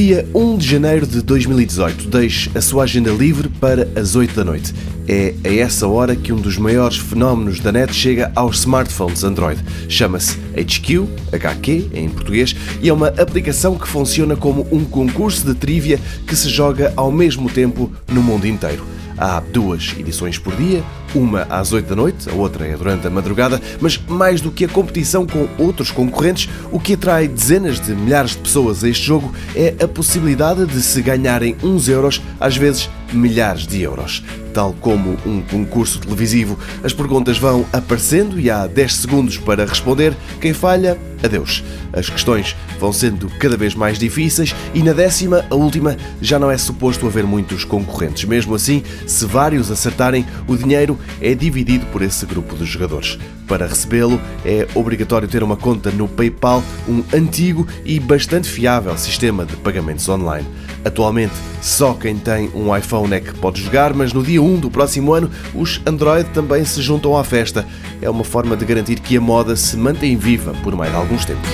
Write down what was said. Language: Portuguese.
Dia 1 de janeiro de 2018. Deixe a sua agenda livre para as 8 da noite. É a essa hora que um dos maiores fenómenos da net chega aos smartphones Android. Chama-se HQ, HQ em português, e é uma aplicação que funciona como um concurso de trivia que se joga ao mesmo tempo no mundo inteiro. Há duas edições por dia, uma às 8 da noite, a outra é durante a madrugada, mas mais do que a competição com outros concorrentes, o que atrai dezenas de milhares de pessoas a este jogo é a possibilidade de se ganharem uns euros, às vezes milhares de euros. Tal como um concurso televisivo, as perguntas vão aparecendo e há 10 segundos para responder. Quem falha, adeus. As questões vão sendo cada vez mais difíceis e na décima, a última, já não é suposto haver muitos concorrentes. Mesmo assim, se vários acertarem, o dinheiro é dividido por esse grupo de jogadores. Para recebê-lo, é obrigatório ter uma conta no PayPal, um antigo e bastante fiável sistema de pagamentos online. Atualmente, só quem tem um iPhone é que pode jogar, mas no dia 1 do próximo ano, os Android também se juntam à festa. É uma forma de garantir que a moda se mantém viva por mais alguns tempos.